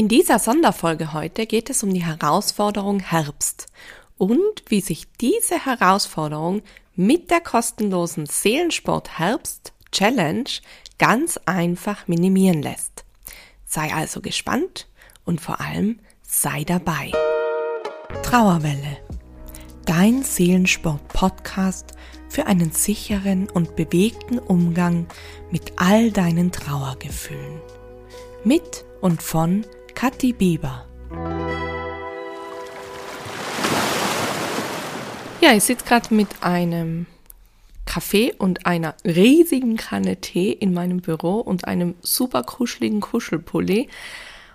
In dieser Sonderfolge heute geht es um die Herausforderung Herbst und wie sich diese Herausforderung mit der kostenlosen Seelensport Herbst Challenge ganz einfach minimieren lässt. Sei also gespannt und vor allem sei dabei. Trauerwelle. Dein Seelensport Podcast für einen sicheren und bewegten Umgang mit all deinen Trauergefühlen. Mit und von Kathi Bieber. Ja, ich sitze gerade mit einem Kaffee und einer riesigen Kanne Tee in meinem Büro und einem super kuscheligen Kuschelpulli.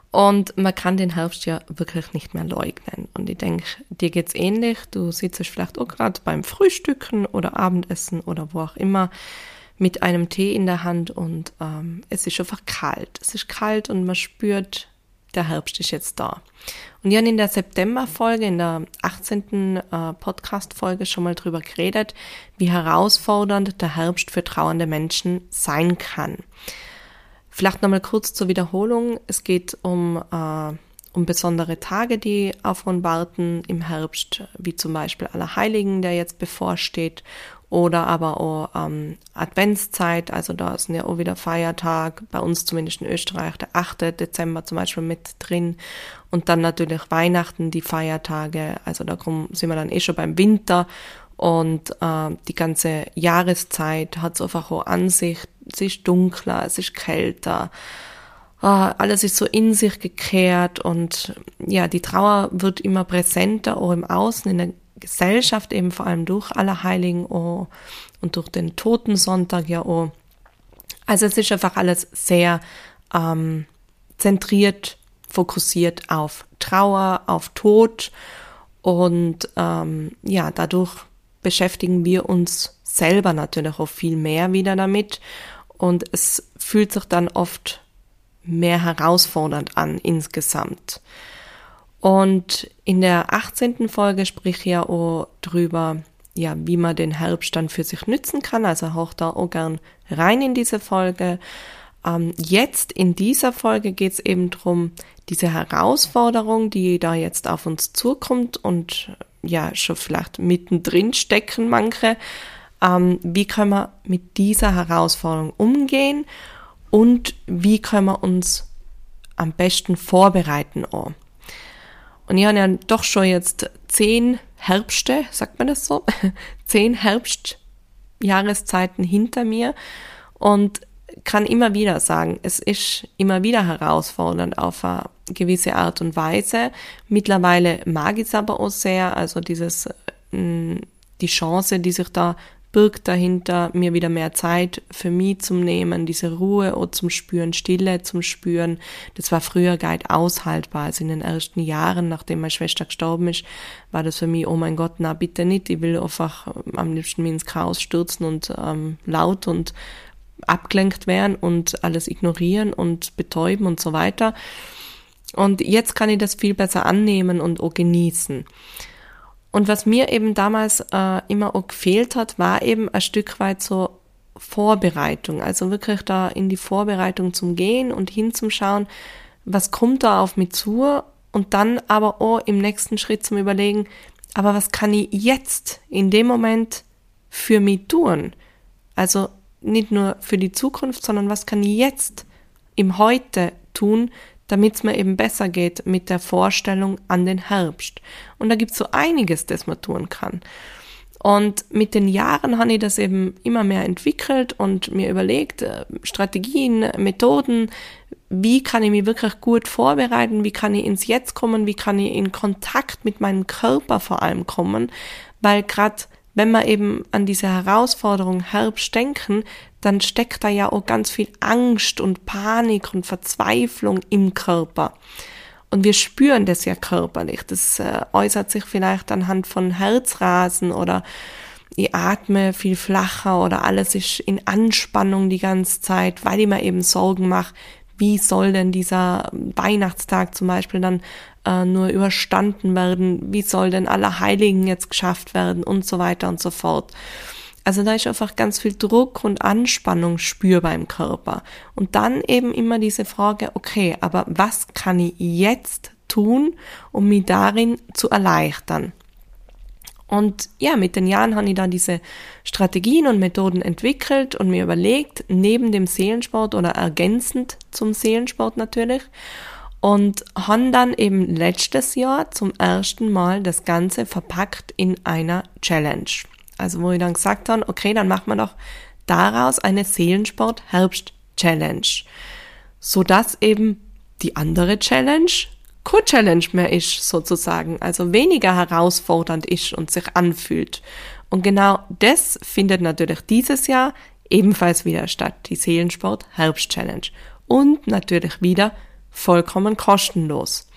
Und man kann den Herbst ja wirklich nicht mehr leugnen. Und ich denke, dir geht's ähnlich. Du sitzt vielleicht auch gerade beim Frühstücken oder Abendessen oder wo auch immer mit einem Tee in der Hand und ähm, es ist einfach kalt. Es ist kalt und man spürt der Herbst ist jetzt da. Und ich habe in der September-Folge, in der 18. Äh, Podcast-Folge schon mal drüber geredet, wie herausfordernd der Herbst für trauernde Menschen sein kann. Vielleicht nochmal kurz zur Wiederholung. Es geht um, äh, um besondere Tage, die auf uns warten im Herbst, wie zum Beispiel Allerheiligen, der jetzt bevorsteht, oder aber auch ähm, Adventszeit, also da ist ja auch wieder Feiertag, bei uns zumindest in Österreich der 8. Dezember zum Beispiel mit drin. Und dann natürlich Weihnachten, die Feiertage, also da sind wir dann eh schon beim Winter. Und äh, die ganze Jahreszeit hat es einfach auch Ansicht, es ist dunkler, es ist kälter, oh, alles ist so in sich gekehrt. Und ja, die Trauer wird immer präsenter, auch im Außen, in der Gesellschaft, eben vor allem durch Allerheiligen oh, und durch den Totensonntag ja oh. Also es ist einfach alles sehr ähm, zentriert, fokussiert auf Trauer, auf Tod und ähm, ja, dadurch beschäftigen wir uns selber natürlich auch viel mehr wieder damit und es fühlt sich dann oft mehr herausfordernd an insgesamt. Und in der 18. Folge sprich ich ja auch drüber, ja, wie man den Herbst dann für sich nützen kann. Also auch da auch gern rein in diese Folge. Ähm, jetzt in dieser Folge geht es eben drum, diese Herausforderung, die da jetzt auf uns zukommt und ja, schon vielleicht mittendrin stecken manche. Ähm, wie können wir mit dieser Herausforderung umgehen und wie können wir uns am besten vorbereiten auch. Und ich habe ja doch schon jetzt zehn Herbste, sagt man das so, zehn Herbstjahreszeiten hinter mir und kann immer wieder sagen, es ist immer wieder herausfordernd auf eine gewisse Art und Weise. Mittlerweile mag ich es aber auch sehr, also dieses, mm, die Chance, die sich da birgt dahinter, mir wieder mehr Zeit für mich zum Nehmen, diese Ruhe und zum Spüren, Stille zum Spüren. Das war früher gar nicht aushaltbar. Also in den ersten Jahren, nachdem meine Schwester gestorben ist, war das für mich, oh mein Gott, na bitte nicht. Ich will einfach am liebsten mich ins Chaos stürzen und ähm, laut und abgelenkt werden und alles ignorieren und betäuben und so weiter. Und jetzt kann ich das viel besser annehmen und auch genießen. Und was mir eben damals äh, immer auch gefehlt hat, war eben ein Stück weit so Vorbereitung. Also wirklich da in die Vorbereitung zum Gehen und hinzuschauen, was kommt da auf mich zu und dann aber auch im nächsten Schritt zum Überlegen, aber was kann ich jetzt in dem Moment für mich tun? Also nicht nur für die Zukunft, sondern was kann ich jetzt im Heute tun, damit es mir eben besser geht mit der Vorstellung an den Herbst. Und da gibt es so einiges, das man tun kann. Und mit den Jahren habe ich das eben immer mehr entwickelt und mir überlegt, äh, Strategien, Methoden, wie kann ich mich wirklich gut vorbereiten, wie kann ich ins Jetzt kommen, wie kann ich in Kontakt mit meinem Körper vor allem kommen, weil gerade wenn wir eben an diese Herausforderung Herbst denken, dann steckt da ja auch ganz viel Angst und Panik und Verzweiflung im Körper. Und wir spüren das ja körperlich. Das äh, äußert sich vielleicht anhand von Herzrasen oder ich atme viel flacher oder alles ist in Anspannung die ganze Zeit, weil ich mir eben Sorgen mache, wie soll denn dieser Weihnachtstag zum Beispiel dann äh, nur überstanden werden, wie soll denn aller Heiligen jetzt geschafft werden und so weiter und so fort. Also da ist einfach ganz viel Druck und Anspannung spürbar im Körper. Und dann eben immer diese Frage, okay, aber was kann ich jetzt tun, um mich darin zu erleichtern? Und ja, mit den Jahren habe ich da diese Strategien und Methoden entwickelt und mir überlegt, neben dem Seelensport oder ergänzend zum Seelensport natürlich. Und habe dann eben letztes Jahr zum ersten Mal das Ganze verpackt in einer Challenge. Also wo ich dann gesagt habe, okay, dann machen wir doch daraus eine Seelensport-Herbst-Challenge. Sodass eben die andere Challenge Co-Challenge mehr ist, sozusagen, also weniger herausfordernd ist und sich anfühlt. Und genau das findet natürlich dieses Jahr ebenfalls wieder statt, die Seelensport Herbst Challenge. Und natürlich wieder vollkommen kostenlos.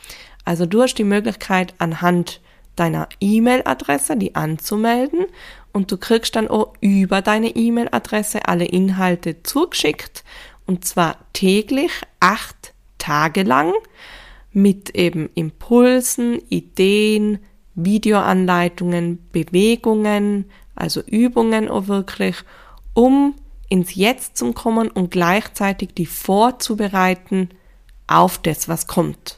Also du hast die Möglichkeit anhand deiner E-Mail-Adresse die anzumelden und du kriegst dann auch über deine E-Mail-Adresse alle Inhalte zugeschickt und zwar täglich acht Tage lang mit eben Impulsen, Ideen, Videoanleitungen, Bewegungen, also Übungen auch wirklich, um ins Jetzt zu kommen und gleichzeitig die vorzubereiten auf das, was kommt.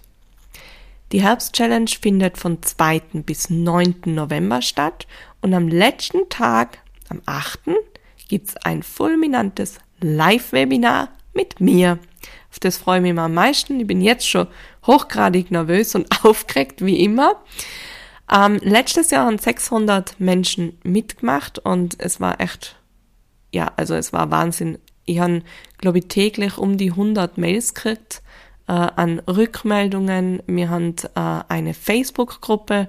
Die Herbst-Challenge findet von 2. bis 9. November statt und am letzten Tag, am 8., gibt's ein fulminantes Live-Webinar mit mir. Auf das freue ich mich am meisten. Ich bin jetzt schon hochgradig nervös und aufgeregt, wie immer. Ähm, letztes Jahr haben 600 Menschen mitgemacht und es war echt, ja, also es war Wahnsinn. Ich habe, glaube ich, täglich um die 100 Mails gekriegt äh, an Rückmeldungen. Wir haben äh, eine Facebook-Gruppe,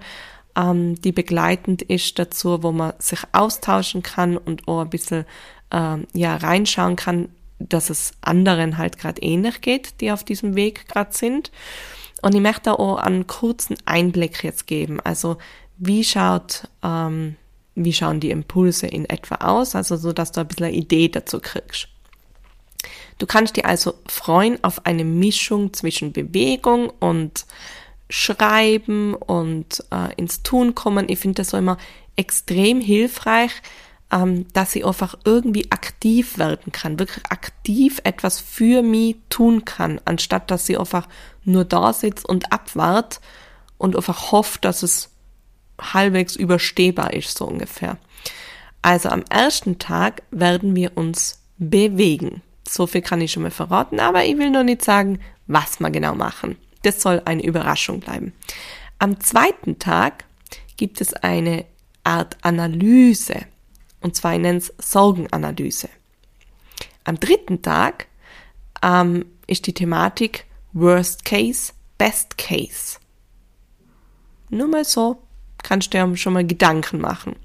ähm, die begleitend ist dazu, wo man sich austauschen kann und auch ein bisschen äh, ja, reinschauen kann, dass es anderen halt gerade ähnlich geht, die auf diesem Weg gerade sind. Und ich möchte auch einen kurzen Einblick jetzt geben. Also wie schaut, ähm, wie schauen die Impulse in etwa aus? Also so, dass du ein bisschen eine Idee dazu kriegst. Du kannst dir also freuen auf eine Mischung zwischen Bewegung und Schreiben und äh, ins Tun kommen. Ich finde das so immer extrem hilfreich, ähm, dass ich einfach irgendwie aktiv werden kann, wirklich aktiv etwas für mich tun kann, anstatt dass sie einfach nur da sitzt und abwart und einfach hofft, dass es halbwegs überstehbar ist, so ungefähr. Also am ersten Tag werden wir uns bewegen. So viel kann ich schon mal verraten, aber ich will noch nicht sagen, was wir genau machen. Das soll eine Überraschung bleiben. Am zweiten Tag gibt es eine Art Analyse. Und zwar ich nenne es Sorgenanalyse. Am dritten Tag ähm, ist die Thematik Worst Case, Best Case. Nur mal so kannst du dir schon mal Gedanken machen.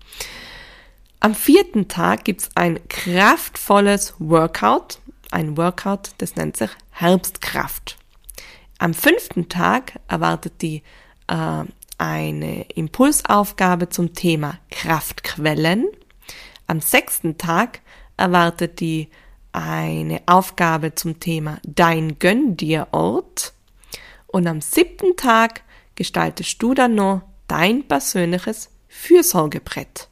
Am vierten Tag gibt's ein kraftvolles Workout. Ein Workout, das nennt sich Herbstkraft. Am fünften Tag erwartet die äh, eine Impulsaufgabe zum Thema Kraftquellen. Am sechsten Tag erwartet die eine Aufgabe zum Thema Dein Gönn dir Ort. Und am siebten Tag gestaltest du dann noch dein persönliches Fürsorgebrett.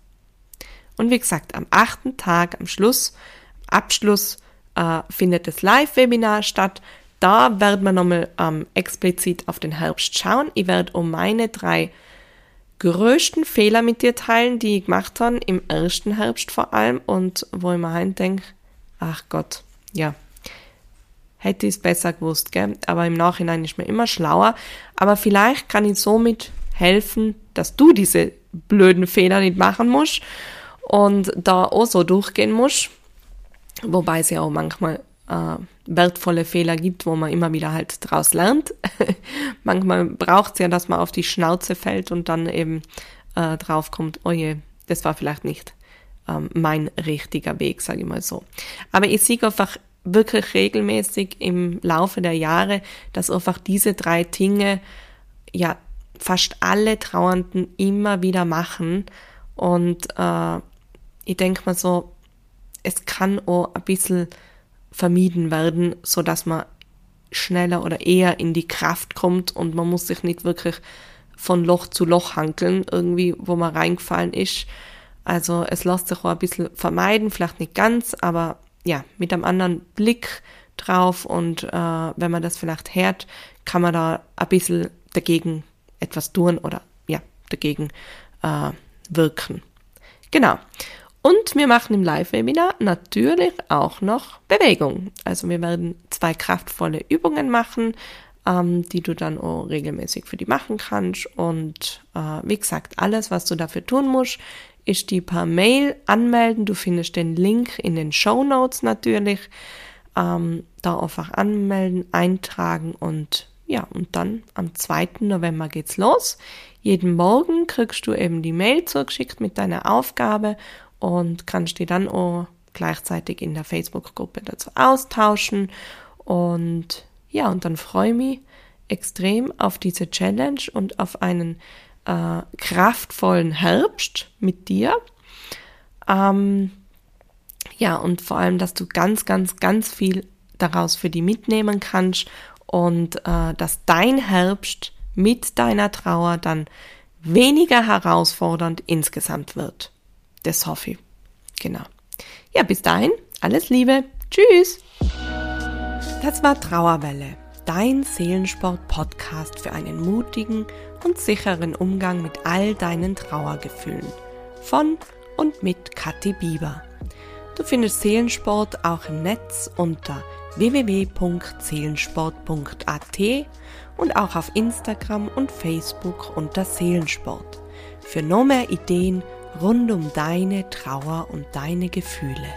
Und wie gesagt, am achten Tag, am Schluss, Abschluss, äh, findet das Live-Webinar statt. Da werden wir nochmal ähm, explizit auf den Herbst schauen. Ich werde um meine drei größten Fehler mit dir teilen, die ich gemacht habe, im ersten Herbst vor allem und wo ich mir denke, ach Gott, ja, hätte ich es besser gewusst, gell? aber im Nachhinein ist mir immer schlauer. Aber vielleicht kann ich somit helfen, dass du diese blöden Fehler nicht machen musst und da auch so durchgehen musst. Wobei es ja auch manchmal äh, wertvolle Fehler gibt, wo man immer wieder halt draus lernt. manchmal braucht es ja, dass man auf die Schnauze fällt und dann eben äh, drauf kommt, oh je, das war vielleicht nicht ähm, mein richtiger Weg, sage ich mal so. Aber ich sehe einfach wirklich regelmäßig im Laufe der Jahre, dass einfach diese drei Dinge ja fast alle Trauernden immer wieder machen. Und äh, ich denke mal so, es kann auch ein bisschen vermieden werden, so dass man schneller oder eher in die Kraft kommt und man muss sich nicht wirklich von Loch zu Loch hankeln, irgendwie, wo man reingefallen ist. Also es lässt sich auch ein bisschen vermeiden, vielleicht nicht ganz, aber ja, mit einem anderen Blick drauf und äh, wenn man das vielleicht hört, kann man da ein bisschen dagegen etwas tun oder ja, dagegen äh, wirken. Genau. Und wir machen im Live-Webinar natürlich auch noch Bewegung. Also wir werden zwei kraftvolle Übungen machen, ähm, die du dann auch regelmäßig für die machen kannst. Und äh, wie gesagt, alles, was du dafür tun musst, ist die per Mail anmelden. Du findest den Link in den Show Notes natürlich. Ähm, da einfach anmelden, eintragen und ja, und dann am 2. November geht's los. Jeden Morgen kriegst du eben die Mail zugeschickt mit deiner Aufgabe und kannst die dann auch gleichzeitig in der Facebook-Gruppe dazu austauschen. Und ja, und dann freue ich mich extrem auf diese Challenge und auf einen äh, kraftvollen Herbst mit dir. Ähm, ja, und vor allem, dass du ganz, ganz, ganz viel daraus für die mitnehmen kannst und äh, dass dein Herbst mit deiner Trauer dann weniger herausfordernd insgesamt wird. Das hoffe ich. Genau. Ja, bis dahin, alles Liebe. Tschüss. Das war Trauerwelle, dein Seelensport-Podcast für einen mutigen und sicheren Umgang mit all deinen Trauergefühlen. Von und mit Kathi Bieber. Du findest Seelensport auch im Netz unter www.seelensport.at und auch auf Instagram und Facebook unter Seelensport. Für noch mehr Ideen rund um deine Trauer und deine Gefühle.